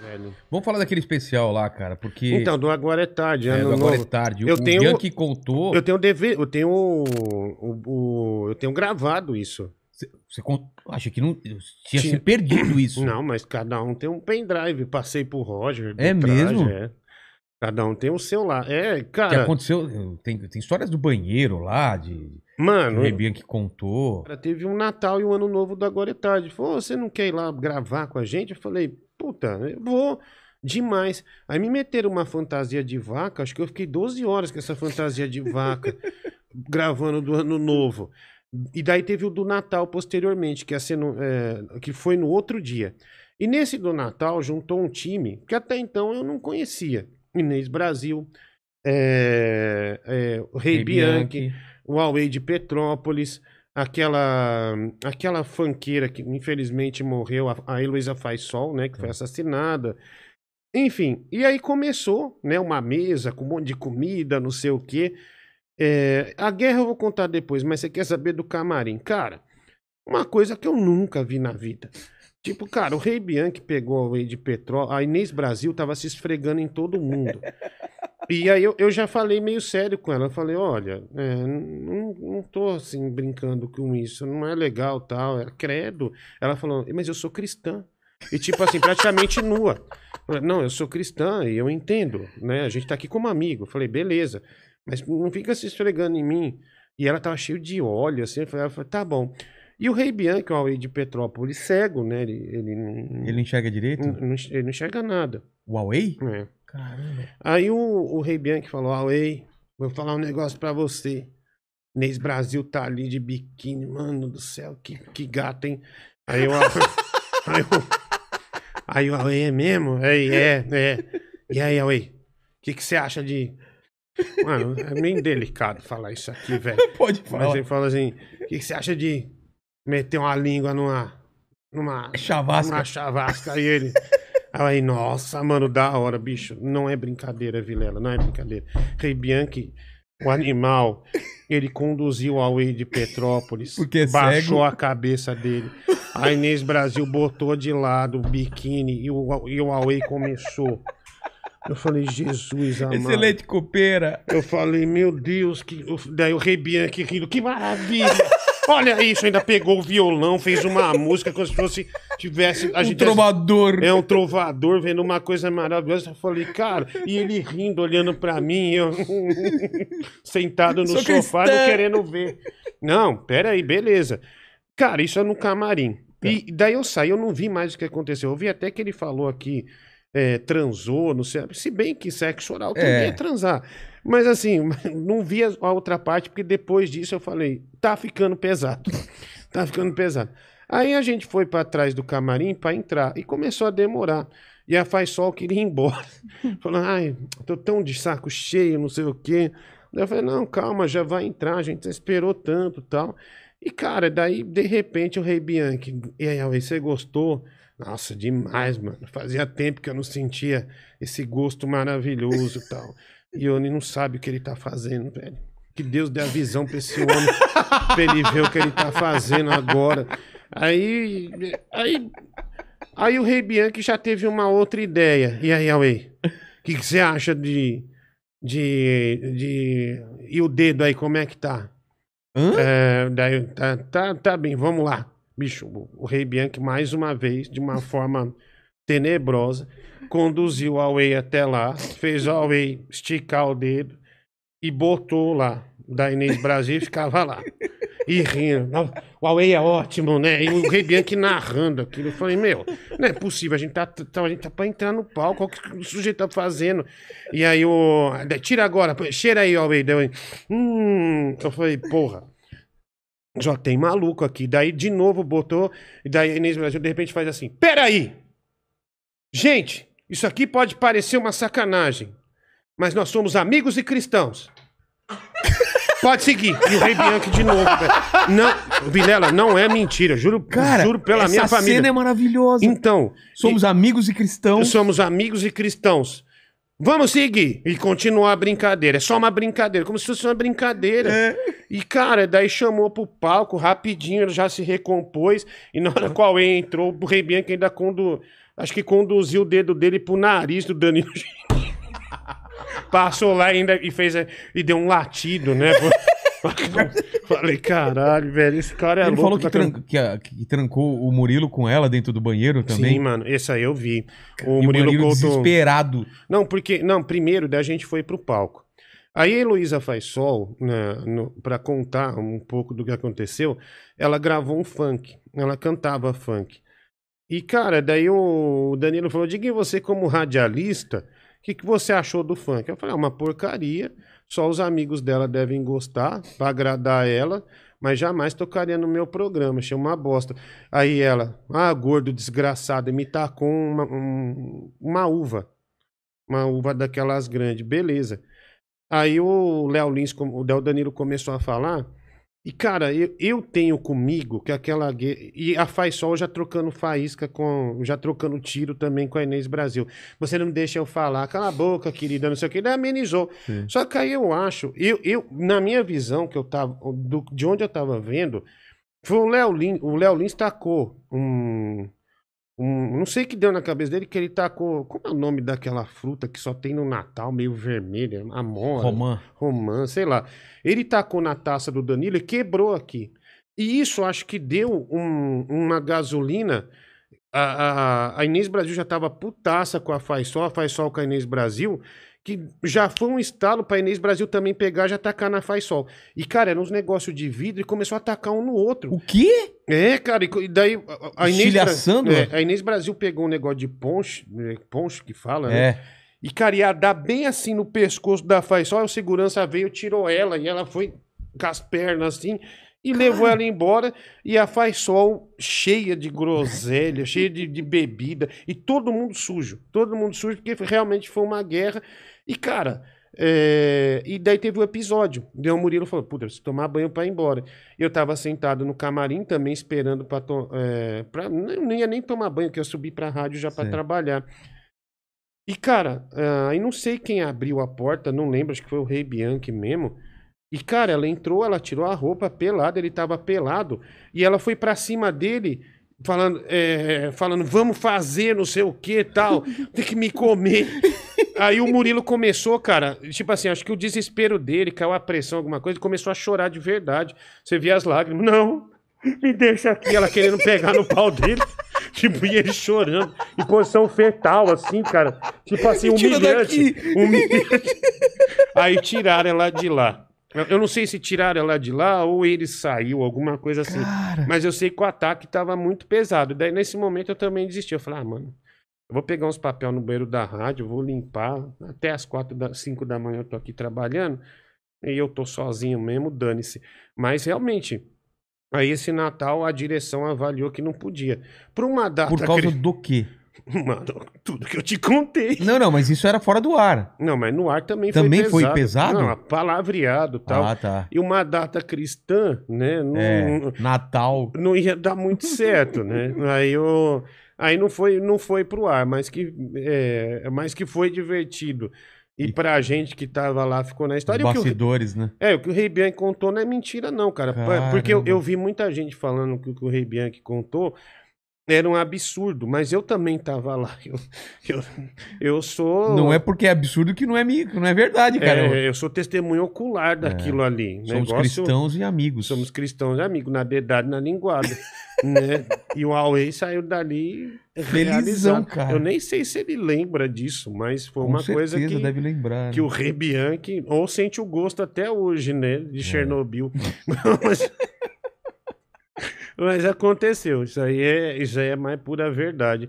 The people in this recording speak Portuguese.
velho. Vamos falar daquele especial lá, cara, porque. Então, do Agora é Tarde, é, ano do agora novo. é tarde. Eu o tenho- Bianchi contou. Eu tenho dever, eu tenho o, o- eu tenho gravado isso. Você, você con- acha que não. Tinha, Tinha. se perdido isso. Não, mas cada um tem um pendrive. Passei pro Roger. É mesmo? é. Cada um tem o seu lá. É, O que cara. aconteceu? Tem, tem histórias do banheiro lá, de. que Mano, o Rebian que contou. cara, teve um Natal e um Ano Novo do Agora é Tarde. Falou, você não quer ir lá gravar com a gente? Eu falei, puta, eu vou. Demais. Aí me meteram uma fantasia de vaca. Acho que eu fiquei 12 horas com essa fantasia de vaca gravando do Ano Novo. E daí teve o do Natal posteriormente, que, no- é, que foi no outro dia. E nesse do Natal juntou um time que até então eu não conhecia. Inês Brasil, é, é, o Rei Bianchi, o Huawei de Petrópolis, aquela aquela fanqueira que infelizmente morreu, a, a Heloísa Faisol, né, que foi assassinada. Enfim, e aí começou, né, uma mesa com um monte de comida, não sei o quê. É, a guerra eu vou contar depois, mas você quer saber do camarim? Cara, uma coisa que eu nunca vi na vida. Tipo, cara, o Rei Bianchi pegou a de Petrópolis, a Inês Brasil tava se esfregando em todo mundo. E aí eu, eu já falei meio sério com ela. Eu falei, olha, é, não, não tô assim brincando com isso, não é legal tal, é credo. Ela falou, mas eu sou cristã. E tipo assim, praticamente nua. Não, eu sou cristã e eu entendo, né? A gente tá aqui como amigo. Eu falei, beleza, mas não fica se esfregando em mim. E ela tava cheio de óleo, assim. Eu falei, ela falou, tá bom. E o Rei Bianchi, o Huawei de Petrópolis, cego, né? Ele, ele, não- Ele enxerga direito? não, ele não enxerga nada. Huawei? É. Caramba. Aí o, o Rei Bianchi falou: Huawei, vou falar um negócio pra você. Inês Brasil tá ali de biquíni, mano do céu, que, que gato, hein? Aí o aí, o- aí o Huawei é mesmo? Aí é, é. E aí, Huawei, o que, que você acha de. Mano, é meio delicado falar isso aqui, velho. Pode Mas falar. ele fala assim: o que, que você acha de meter uma língua numa. numa. Chavasca. Uma chavasca. Aí ele. Aí, nossa, mano, da hora, bicho. Não é brincadeira, Vilela, não é brincadeira. Rei Bianchi, o animal, ele conduziu o Huawei de Petrópolis. Porque é baixou cego. a cabeça dele. A Inês Brasil botou de lado o biquíni e o, e o Huawei começou. Eu falei, Jesus amado. Excelente copeira. Eu falei, meu Deus, que... daí o Rei Bianchi rindo, que maravilha! Olha isso, ainda pegou o violão, fez uma música como se fosse tivesse a Um gente trovador. é um trovador vendo uma coisa maravilhosa. Eu falei, cara, e ele rindo, olhando pra mim, eu sentado no Sou sofá, cristã. não querendo ver. Não, peraí, beleza. Cara, isso é no camarim. E daí eu saí, eu não vi mais o que aconteceu. Eu vi até que ele falou aqui, é, transou, não sei. Se bem que sexo oral também É. é transar. Mas assim, não vi a outra parte, porque depois disso eu falei, tá ficando pesado. tá ficando pesado. Aí a gente foi pra trás do camarim pra entrar e começou a demorar. E a Faisal queria ir embora. Falou, ai, tô tão de saco cheio, não sei o quê. Daí eu falei, não, calma, já vai entrar, a gente esperou tanto tal. E, cara, daí, de repente, o Rei Bianchi, e aí, você gostou? Nossa, demais, mano. Fazia tempo que eu não sentia esse gosto maravilhoso e tal. E o Oni não sabe o que ele tá fazendo, velho. Que Deus dê a visão pra esse homem, pra ele ver o que ele tá fazendo agora. Aí, aí, aí o Rei Bianchi já teve uma outra ideia. E aí, Huawei, o que que você acha de, de, de... E o dedo aí, como é que tá? É, daí, tá, tá, tá bem, vamos lá. Bicho, o, Rei Bianchi, mais uma vez, de uma forma tenebrosa, conduziu o Huawei até lá, fez o Huawei esticar o dedo e botou lá. Da Inês Brasil e ficava lá. E rindo. O Huawei é ótimo, né? E o Rei Bianchi narrando aquilo. Eu falei, meu, não é possível. A gente tá, tá, a gente tá pra entrar no palco. O que o sujeito tá fazendo. E aí o. Tira agora, cheira aí, Huawei. Deu, hum. Eu falei, porra. Já tem maluco aqui. Daí de novo botou. E daí a Inês Brasil de repente faz assim: Peraí! Gente, isso aqui pode parecer uma sacanagem. Mas nós somos amigos e cristãos. Pode seguir. E o Rei Bianchi de novo. velho. Não, Vilela, não é mentira. Juro, Cara, juro pela essa minha família. cena é maravilhosa. Então, Somos amigos e cristãos. somos amigos e cristãos. Vamos seguir e continuar a brincadeira. É só uma brincadeira, como se fosse uma brincadeira. É. E, cara, daí chamou pro palco, rapidinho, ele já se recompôs. E na hora qual ele entrou, o Rei Bianchi ainda condu... acho que conduziu o dedo dele pro nariz do Danilo. Passou lá ainda e fez e deu um latido, né? Falei, caralho, velho, esse cara é Ele louco. falou que, tá tran- que a- que trancou o Murilo com ela dentro do banheiro também. Sim, mano, esse aí eu vi. O Murilo, Murilo Couto. desesperado. Não, porque. Não, primeiro daí a gente foi pro palco. Aí a Heloísa faz sol, né, pra contar um pouco do que aconteceu, ela gravou um funk. Ela cantava funk. E, cara, daí o Danilo falou: Diga você, como radialista, o que, que você achou do funk? Eu falei: é uma porcaria. Só os amigos dela devem gostar, pra agradar ela, mas jamais tocaria no meu programa. Achei uma bosta. Aí ela, ah, gordo desgraçado, me tacou uma, um- uma uva. Uma uva daquelas grandes, beleza. Aí o Léo Lins, o Del Danilo começou a falar. E, cara, eu, eu tenho comigo que aquela. E a Faisol já trocando faísca com. Já trocando tiro também com a Inês Brasil. Você não deixa eu falar. Cala a boca, querida, não sei o que. Daí amenizou. Sim. Só que aí eu acho. Eu, eu, na minha visão, que eu tava. do- de onde eu tava vendo, foi o Léo Lins. O Léo Lins tacou um. Um, não sei o que deu na cabeça dele, que ele tacou. Como é o nome daquela fruta que só tem no Natal, meio vermelha? Amora. Romã. Romã, sei lá. Ele tacou na taça do Danilo e quebrou aqui. E isso acho que deu um- uma gasolina. A, a, a Inês Brasil já tava putaça com a Faisol, a Faisol com a Inês Brasil, que já foi um estalo pra Inês Brasil também pegar e já atacar na Faisol. E, cara, era uns negócios de vidro e começou a atacar um no outro. O quê? É, cara, e daí a- Inês, Estilhaçando? é, a Inês Brasil pegou um negócio de ponche, é, ponche que fala, né? É. E, cara, ia dar bem assim no pescoço da Faisal, o segurança veio, tirou ela, e ela foi com as pernas assim, e levou ela embora, e a Faisal cheia de groselha, cheia de, de bebida, e todo mundo sujo, todo mundo sujo, porque realmente foi uma guerra, e, cara... é, E daí teve o episódio. Daí o Murilo falou: Puta, preciso tomar banho pra ir embora. Eu tava sentado no camarim também, esperando pra. To... É, pra... Não não ia nem tomar banho, que eu subi pra rádio já pra Sim. trabalhar. E, cara, ah, aí não sei quem abriu a porta, não lembro, acho que foi o Rei Bianchi mesmo. E, cara, ela entrou, ela tirou a roupa pelada, ele tava pelado, e ela foi pra cima dele, falando, é, falando, vamos fazer não sei o que tal, tem que me comer. Aí o Murilo começou, cara, tipo assim, acho que o desespero dele, caiu a pressão, alguma coisa, ele começou a chorar de verdade. Você via as lágrimas, não, me deixa aqui, ela querendo pegar no pau dele. Tipo, e ele chorando, em posição fetal, assim, cara. Tipo assim, humilhante. humilhante. Aí tiraram ela de lá. Eu- Eu não sei se tiraram ela de lá ou ele saiu, alguma coisa assim. Cara. Mas eu sei que o ataque tava muito pesado. Daí, nesse momento, eu também desisti. Eu falei, ah, mano, eu vou pegar uns papel no banheiro da rádio, vou limpar. Até as quatro, da, cinco da manhã eu tô aqui trabalhando. E eu tô sozinho mesmo, dane-se. Mas, realmente, aí esse Natal a direção avaliou que não podia. Por uma data... Por causa do quê? Mano, tudo que eu te contei. Não, não, mas isso era fora do ar. Não, mas no ar também, Também foi foi pesado. pesado? Não, palavreado tal. Ah, tá. E uma data cristã, né? Não, É, Natal. não ia dar muito certo, né? Aí eu, aí não foi, não foi pro ar, mas que, é, mas que foi divertido. E, E- pra gente que tava lá ficou na história. E o bastidores, né? é, o que o Rei Bianchi contou não é mentira, não, cara. Caramba. Porque eu, eu vi muita gente falando que o que o Rei Bianchi contou era um absurdo, mas eu também tava lá. Eu, eu, eu sou. Não é porque é absurdo que não é, que não é verdade, cara. É, eu sou testemunho ocular daquilo ali. Somos Negócio- cristãos e amigos. Somos cristãos e amigos, na dedada e na linguada. né? E o Huawei saiu dali Felizão, cara. Eu nem sei se ele lembra disso, mas foi Com uma coisa que, deve lembrar. que né? o Rei Bianchi ou sente o gosto até hoje, né? De Chernobyl. mas, mas aconteceu. Isso aí, é, isso aí é mais pura verdade.